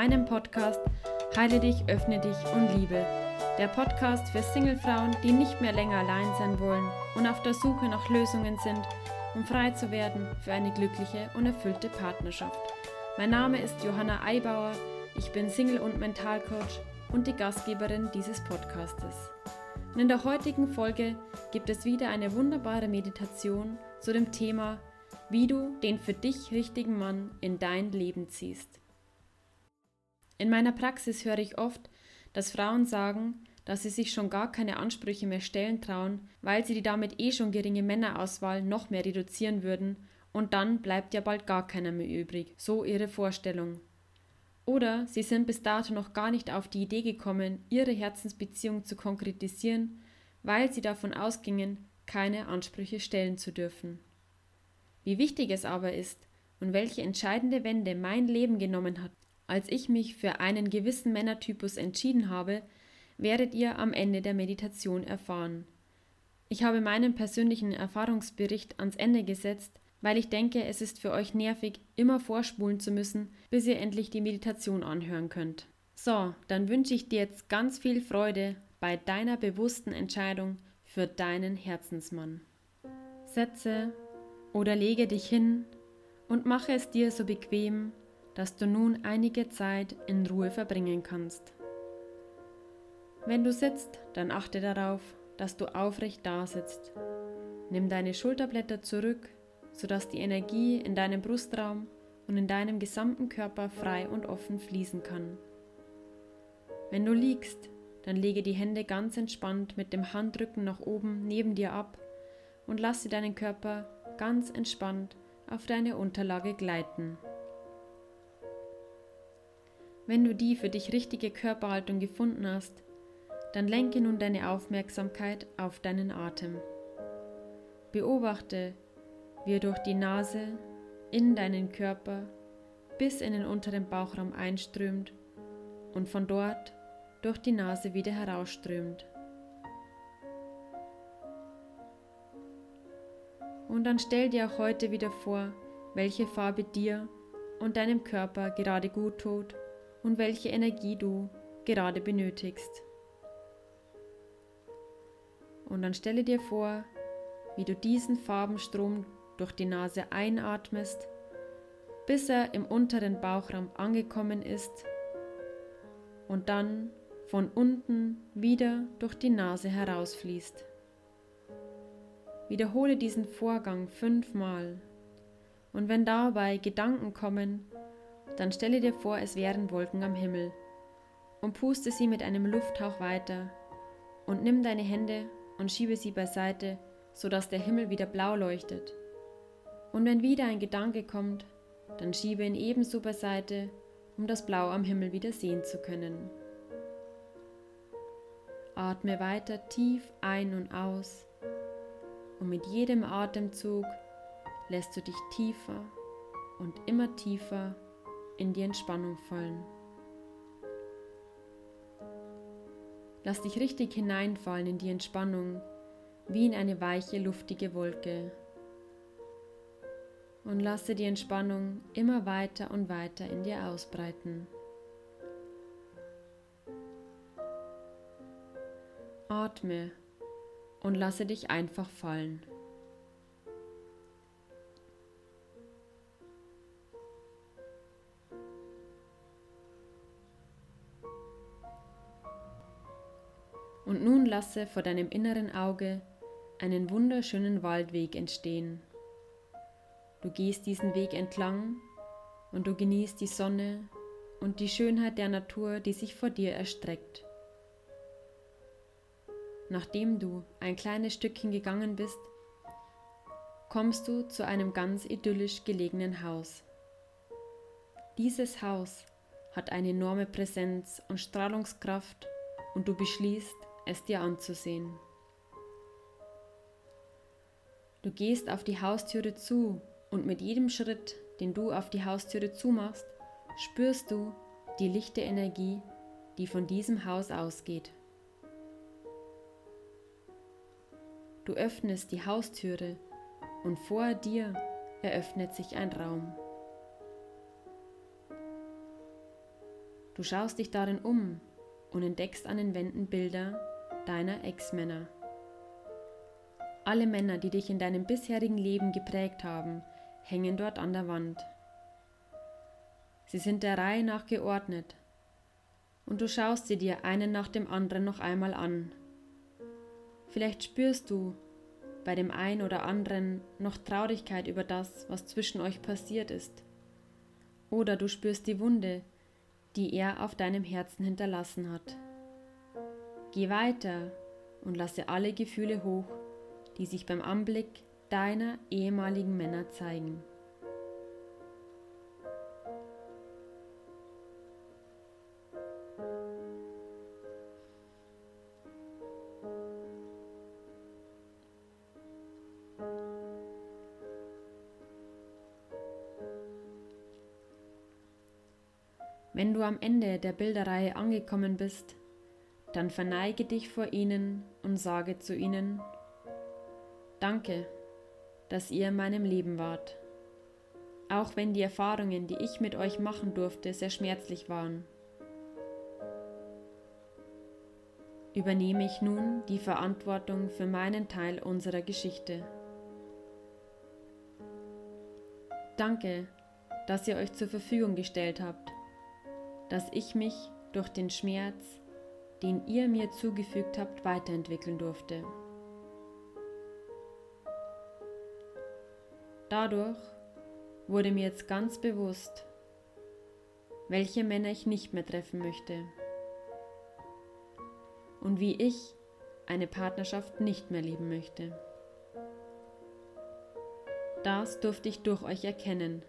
meinem Podcast Heile dich, öffne dich und liebe. Der Podcast für Singlefrauen, die nicht mehr länger allein sein wollen und auf der Suche nach Lösungen sind, um frei zu werden für eine glückliche und erfüllte Partnerschaft. Mein Name ist Johanna Eibauer, ich bin Single- und Mentalcoach und die Gastgeberin dieses Podcastes. Und in der heutigen Folge gibt es wieder eine wunderbare Meditation zu dem Thema, wie du den für dich richtigen Mann in dein Leben ziehst. In meiner Praxis höre ich oft, dass Frauen sagen, dass sie sich schon gar keine Ansprüche mehr stellen trauen, weil sie die damit eh schon geringe Männerauswahl noch mehr reduzieren würden und dann bleibt ja bald gar keiner mehr übrig, so ihre Vorstellung. Oder sie sind bis dato noch gar nicht auf die Idee gekommen, ihre Herzensbeziehung zu konkretisieren, weil sie davon ausgingen, keine Ansprüche stellen zu dürfen. Wie wichtig es aber ist und welche entscheidende Wende mein Leben genommen hat, als ich mich für einen gewissen Männertypus entschieden habe, werdet ihr am Ende der Meditation erfahren. Ich habe meinen persönlichen Erfahrungsbericht ans Ende gesetzt, weil ich denke, es ist für euch nervig, immer vorspulen zu müssen, bis ihr endlich die Meditation anhören könnt. So, dann wünsche ich dir jetzt ganz viel Freude bei deiner bewussten Entscheidung für deinen Herzensmann. Setze oder lege dich hin und mache es dir so bequem, dass du nun einige Zeit in Ruhe verbringen kannst. Wenn du sitzt, dann achte darauf, dass du aufrecht dasitzt. Nimm deine Schulterblätter zurück, sodass die Energie in deinem Brustraum und in deinem gesamten Körper frei und offen fließen kann. Wenn du liegst, dann lege die Hände ganz entspannt mit dem Handrücken nach oben neben dir ab und lasse deinen Körper ganz entspannt auf deine Unterlage gleiten. Wenn du die für dich richtige Körperhaltung gefunden hast, dann lenke nun deine Aufmerksamkeit auf deinen Atem. Beobachte, wie er durch die Nase in deinen Körper bis in den unteren Bauchraum einströmt und von dort durch die Nase wieder herausströmt. Und dann stell dir auch heute wieder vor, welche Farbe dir und deinem Körper gerade gut tut und welche Energie du gerade benötigst. Und dann stelle dir vor, wie du diesen Farbenstrom durch die Nase einatmest, bis er im unteren Bauchraum angekommen ist und dann von unten wieder durch die Nase herausfließt. Wiederhole diesen Vorgang fünfmal und wenn dabei Gedanken kommen, dann stelle dir vor, es wären Wolken am Himmel und puste sie mit einem Lufthauch weiter und nimm deine Hände und schiebe sie beiseite, sodass der Himmel wieder blau leuchtet. Und wenn wieder ein Gedanke kommt, dann schiebe ihn ebenso beiseite, um das Blau am Himmel wieder sehen zu können. Atme weiter tief ein und aus und mit jedem Atemzug lässt du dich tiefer und immer tiefer in die Entspannung fallen. Lass dich richtig hineinfallen in die Entspannung, wie in eine weiche, luftige Wolke. Und lasse die Entspannung immer weiter und weiter in dir ausbreiten. Atme und lasse dich einfach fallen. Und nun lasse vor deinem inneren Auge einen wunderschönen Waldweg entstehen. Du gehst diesen Weg entlang und du genießt die Sonne und die Schönheit der Natur, die sich vor dir erstreckt. Nachdem du ein kleines Stückchen gegangen bist, kommst du zu einem ganz idyllisch gelegenen Haus. Dieses Haus hat eine enorme Präsenz und Strahlungskraft und du beschließt, es dir anzusehen. Du gehst auf die Haustüre zu und mit jedem Schritt, den du auf die Haustüre zumachst, spürst du die lichte Energie, die von diesem Haus ausgeht. Du öffnest die Haustüre und vor dir eröffnet sich ein Raum. Du schaust dich darin um und entdeckst an den Wänden Bilder deiner Ex-Männer. Alle Männer, die dich in deinem bisherigen Leben geprägt haben, hängen dort an der Wand. Sie sind der Reihe nach geordnet, und du schaust sie dir einen nach dem anderen noch einmal an. Vielleicht spürst du bei dem einen oder anderen noch Traurigkeit über das, was zwischen euch passiert ist. Oder du spürst die Wunde, die er auf deinem Herzen hinterlassen hat. Geh weiter und lasse alle Gefühle hoch, die sich beim Anblick deiner ehemaligen Männer zeigen. Wenn du am Ende der Bilderreihe angekommen bist, dann verneige dich vor ihnen und sage zu ihnen, Danke, dass ihr in meinem Leben wart, auch wenn die Erfahrungen, die ich mit euch machen durfte, sehr schmerzlich waren. Übernehme ich nun die Verantwortung für meinen Teil unserer Geschichte. Danke, dass ihr euch zur Verfügung gestellt habt dass ich mich durch den Schmerz, den ihr mir zugefügt habt, weiterentwickeln durfte. Dadurch wurde mir jetzt ganz bewusst, welche Männer ich nicht mehr treffen möchte und wie ich eine Partnerschaft nicht mehr leben möchte. Das durfte ich durch euch erkennen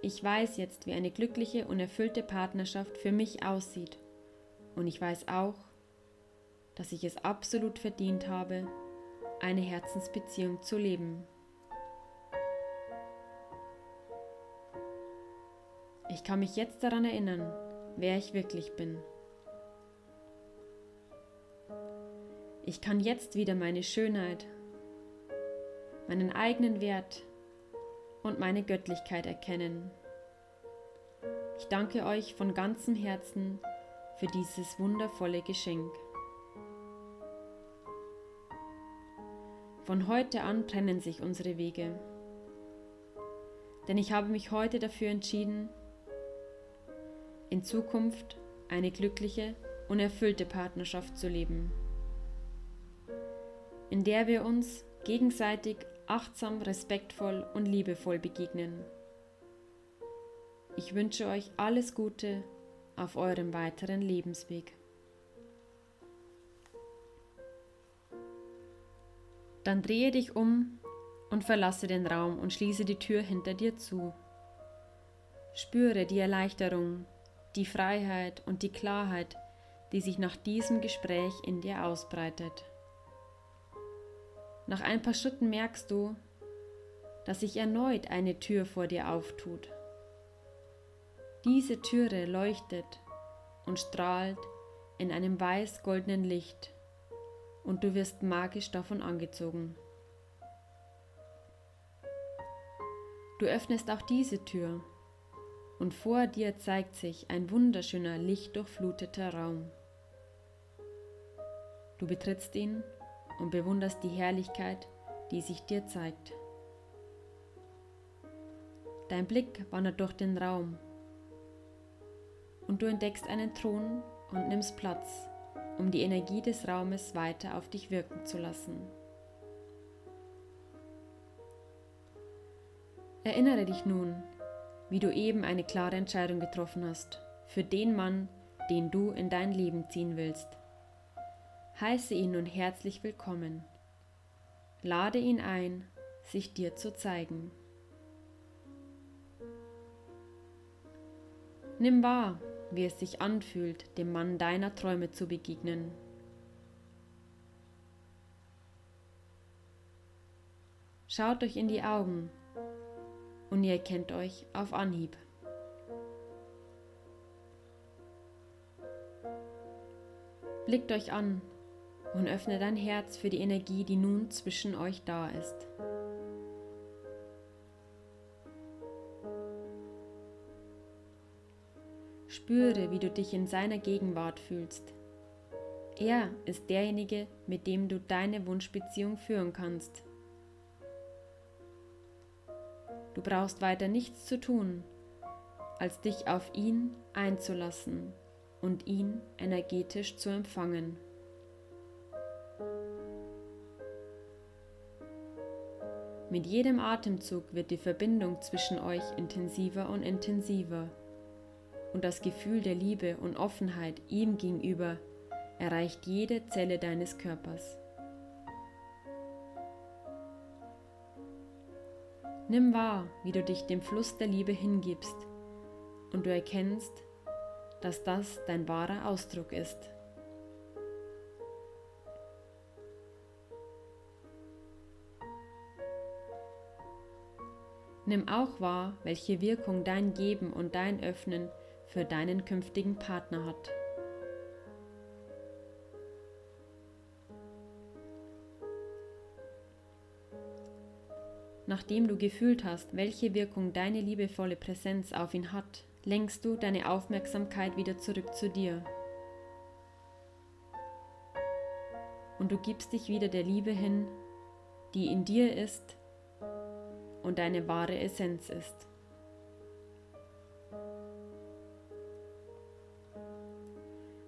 Ich weiß jetzt, wie eine glückliche und erfüllte Partnerschaft für mich aussieht. Und ich weiß auch, dass ich es absolut verdient habe, eine Herzensbeziehung zu leben. Ich kann mich jetzt daran erinnern, wer ich wirklich bin. Ich kann jetzt wieder meine Schönheit, meinen eigenen Wert und meine Göttlichkeit erkennen. Ich danke euch von ganzem Herzen für dieses wundervolle Geschenk. Von heute an trennen sich unsere Wege, denn ich habe mich heute dafür entschieden, in Zukunft eine glückliche und erfüllte Partnerschaft zu leben, in der wir uns gegenseitig achtsam, respektvoll und liebevoll begegnen. Ich wünsche euch alles Gute auf eurem weiteren Lebensweg. Dann drehe dich um und verlasse den Raum und schließe die Tür hinter dir zu. Spüre die Erleichterung, die Freiheit und die Klarheit, die sich nach diesem Gespräch in dir ausbreitet. Nach ein paar Schritten merkst du, dass sich erneut eine Tür vor dir auftut. Diese Türe leuchtet und strahlt in einem weiß-goldenen Licht und du wirst magisch davon angezogen. Du öffnest auch diese Tür und vor dir zeigt sich ein wunderschöner, lichtdurchfluteter Raum. Du betrittst ihn und bewunderst die Herrlichkeit, die sich dir zeigt. Dein Blick wandert durch den Raum und du entdeckst einen Thron und nimmst Platz, um die Energie des Raumes weiter auf dich wirken zu lassen. Erinnere dich nun, wie du eben eine klare Entscheidung getroffen hast für den Mann, den du in dein Leben ziehen willst heiße ihn nun herzlich willkommen. Lade ihn ein, sich dir zu zeigen. Nimm wahr, wie es sich anfühlt, dem Mann deiner Träume zu begegnen. Schaut euch in die Augen und ihr erkennt euch auf Anhieb. Blickt euch an und öffne dein Herz für die Energie, die nun zwischen euch da ist. Spüre, wie du dich in seiner Gegenwart fühlst. Er ist derjenige, mit dem du deine Wunschbeziehung führen kannst. Du brauchst weiter nichts zu tun, als dich auf ihn einzulassen und ihn energetisch zu empfangen. Mit jedem Atemzug wird die Verbindung zwischen euch intensiver und intensiver und das Gefühl der Liebe und Offenheit ihm gegenüber erreicht jede Zelle deines Körpers. Nimm wahr, wie du dich dem Fluss der Liebe hingibst und du erkennst, dass das dein wahrer Ausdruck ist. Nimm auch wahr, welche Wirkung dein Geben und dein Öffnen für deinen künftigen Partner hat. Nachdem du gefühlt hast, welche Wirkung deine liebevolle Präsenz auf ihn hat, lenkst du deine Aufmerksamkeit wieder zurück zu dir. Und du gibst dich wieder der Liebe hin, die in dir ist und deine wahre Essenz ist.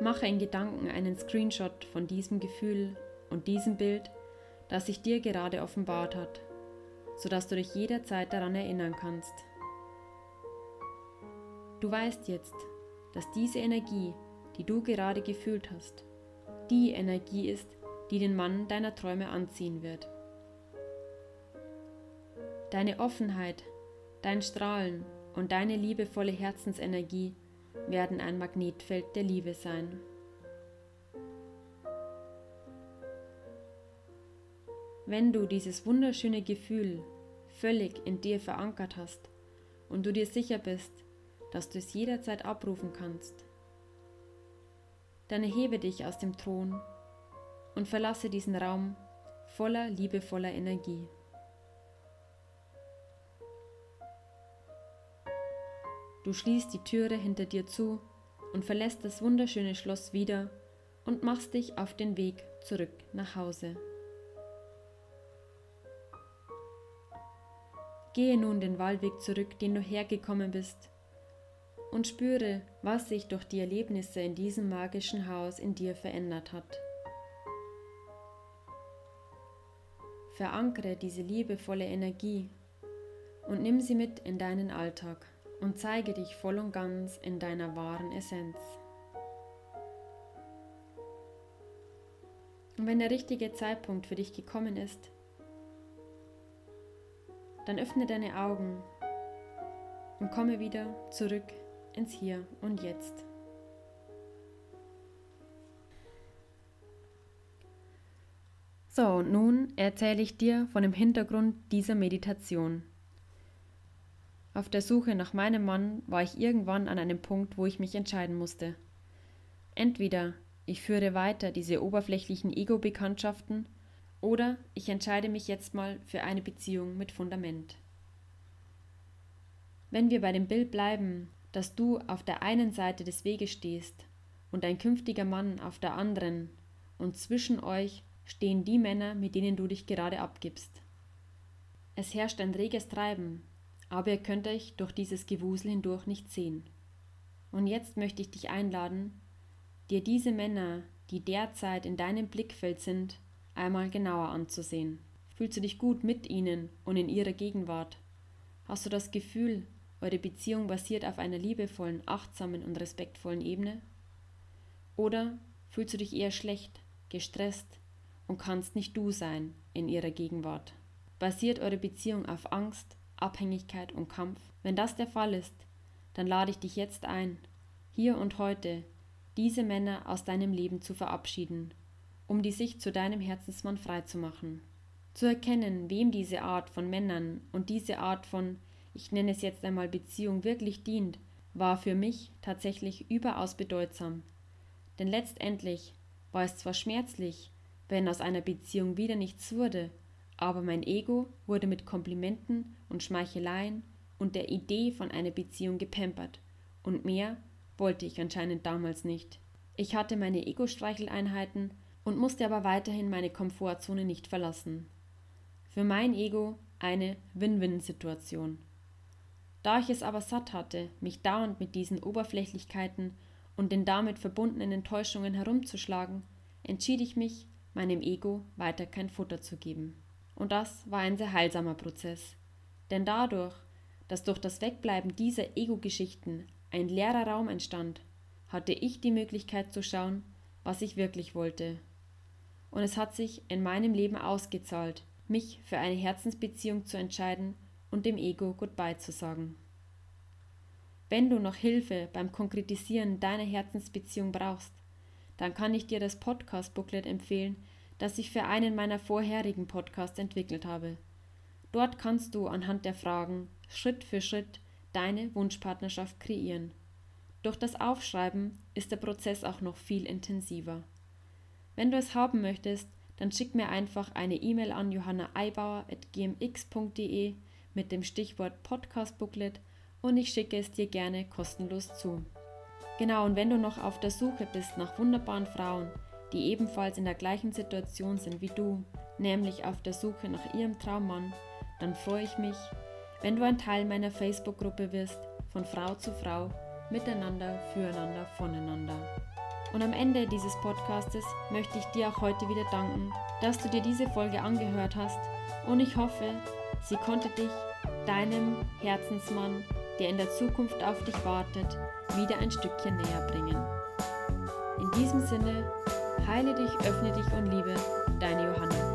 Mache in Gedanken einen Screenshot von diesem Gefühl und diesem Bild, das sich dir gerade offenbart hat, sodass du dich jederzeit daran erinnern kannst. Du weißt jetzt, dass diese Energie, die du gerade gefühlt hast, die Energie ist, die den Mann deiner Träume anziehen wird. Deine Offenheit, dein Strahlen und deine liebevolle Herzensenergie werden ein Magnetfeld der Liebe sein. Wenn du dieses wunderschöne Gefühl völlig in dir verankert hast und du dir sicher bist, dass du es jederzeit abrufen kannst, dann erhebe dich aus dem Thron und verlasse diesen Raum voller liebevoller Energie. Du schließt die Türe hinter dir zu und verlässt das wunderschöne Schloss wieder und machst dich auf den Weg zurück nach Hause. Gehe nun den Waldweg zurück, den du hergekommen bist, und spüre, was sich durch die Erlebnisse in diesem magischen Haus in dir verändert hat. Verankere diese liebevolle Energie und nimm sie mit in deinen Alltag und zeige dich voll und ganz in deiner wahren Essenz. Und wenn der richtige Zeitpunkt für dich gekommen ist, dann öffne deine Augen und komme wieder zurück ins Hier und Jetzt. So, und nun erzähle ich dir von dem Hintergrund dieser Meditation. Auf der Suche nach meinem Mann war ich irgendwann an einem Punkt, wo ich mich entscheiden musste. Entweder ich führe weiter diese oberflächlichen Ego-Bekanntschaften oder ich entscheide mich jetzt mal für eine Beziehung mit Fundament. Wenn wir bei dem Bild bleiben, dass du auf der einen Seite des Weges stehst und dein künftiger Mann auf der anderen und zwischen euch stehen die Männer, mit denen du dich gerade abgibst. Es herrscht ein reges Treiben, aber ihr könnt euch durch dieses Gewusel hindurch nicht sehen. Und jetzt möchte ich dich einladen, dir diese Männer, die derzeit in deinem Blickfeld sind, einmal genauer anzusehen. Fühlst du dich gut mit ihnen und in ihrer Gegenwart? Hast du das Gefühl, eure Beziehung basiert auf einer liebevollen, achtsamen und respektvollen Ebene? Oder fühlst du dich eher schlecht, gestresst und kannst nicht du sein in ihrer Gegenwart? Basiert eure Beziehung auf Angst, Abhängigkeit und Kampf? Wenn das der Fall ist, dann lade ich dich jetzt ein, hier und heute diese Männer aus deinem Leben zu verabschieden, um die Sicht zu deinem Herzensmann freizumachen. Zu erkennen, wem diese Art von Männern und diese Art von, ich nenne es jetzt einmal Beziehung, wirklich dient, war für mich tatsächlich überaus bedeutsam. Denn letztendlich war es zwar schmerzlich, wenn aus einer Beziehung wieder nichts wurde, aber mein Ego wurde mit Komplimenten und Schmeicheleien und der Idee von einer Beziehung gepampert, und mehr wollte ich anscheinend damals nicht. Ich hatte meine Ego-Streicheleinheiten und musste aber weiterhin meine Komfortzone nicht verlassen. Für mein Ego eine Win-Win-Situation. Da ich es aber satt hatte, mich dauernd mit diesen Oberflächlichkeiten und den damit verbundenen Enttäuschungen herumzuschlagen, entschied ich mich, meinem Ego weiter kein Futter zu geben. Und das war ein sehr heilsamer Prozess. Denn dadurch, dass durch das Wegbleiben dieser Ego-Geschichten ein leerer Raum entstand, hatte ich die Möglichkeit zu schauen, was ich wirklich wollte. Und es hat sich in meinem Leben ausgezahlt, mich für eine Herzensbeziehung zu entscheiden und dem Ego Goodbye zu sagen. Wenn du noch Hilfe beim Konkretisieren deiner Herzensbeziehung brauchst, dann kann ich dir das Podcast-Booklet empfehlen, das ich für einen meiner vorherigen Podcasts entwickelt habe. Dort kannst du anhand der Fragen Schritt für Schritt deine Wunschpartnerschaft kreieren. Durch das Aufschreiben ist der Prozess auch noch viel intensiver. Wenn du es haben möchtest, dann schick mir einfach eine E-Mail an johannaeibauer.gmx.de mit dem Stichwort Podcast Booklet und ich schicke es dir gerne kostenlos zu. Genau, und wenn du noch auf der Suche bist nach wunderbaren Frauen, die ebenfalls in der gleichen Situation sind wie du, nämlich auf der Suche nach ihrem Traummann, dann freue ich mich, wenn du ein Teil meiner Facebook-Gruppe wirst, von Frau zu Frau, miteinander, füreinander, voneinander. Und am Ende dieses Podcastes möchte ich dir auch heute wieder danken, dass du dir diese Folge angehört hast und ich hoffe, sie konnte dich deinem Herzensmann, der in der Zukunft auf dich wartet, wieder ein Stückchen näher bringen. In diesem Sinne, heile dich, öffne dich und liebe, deine Johanna.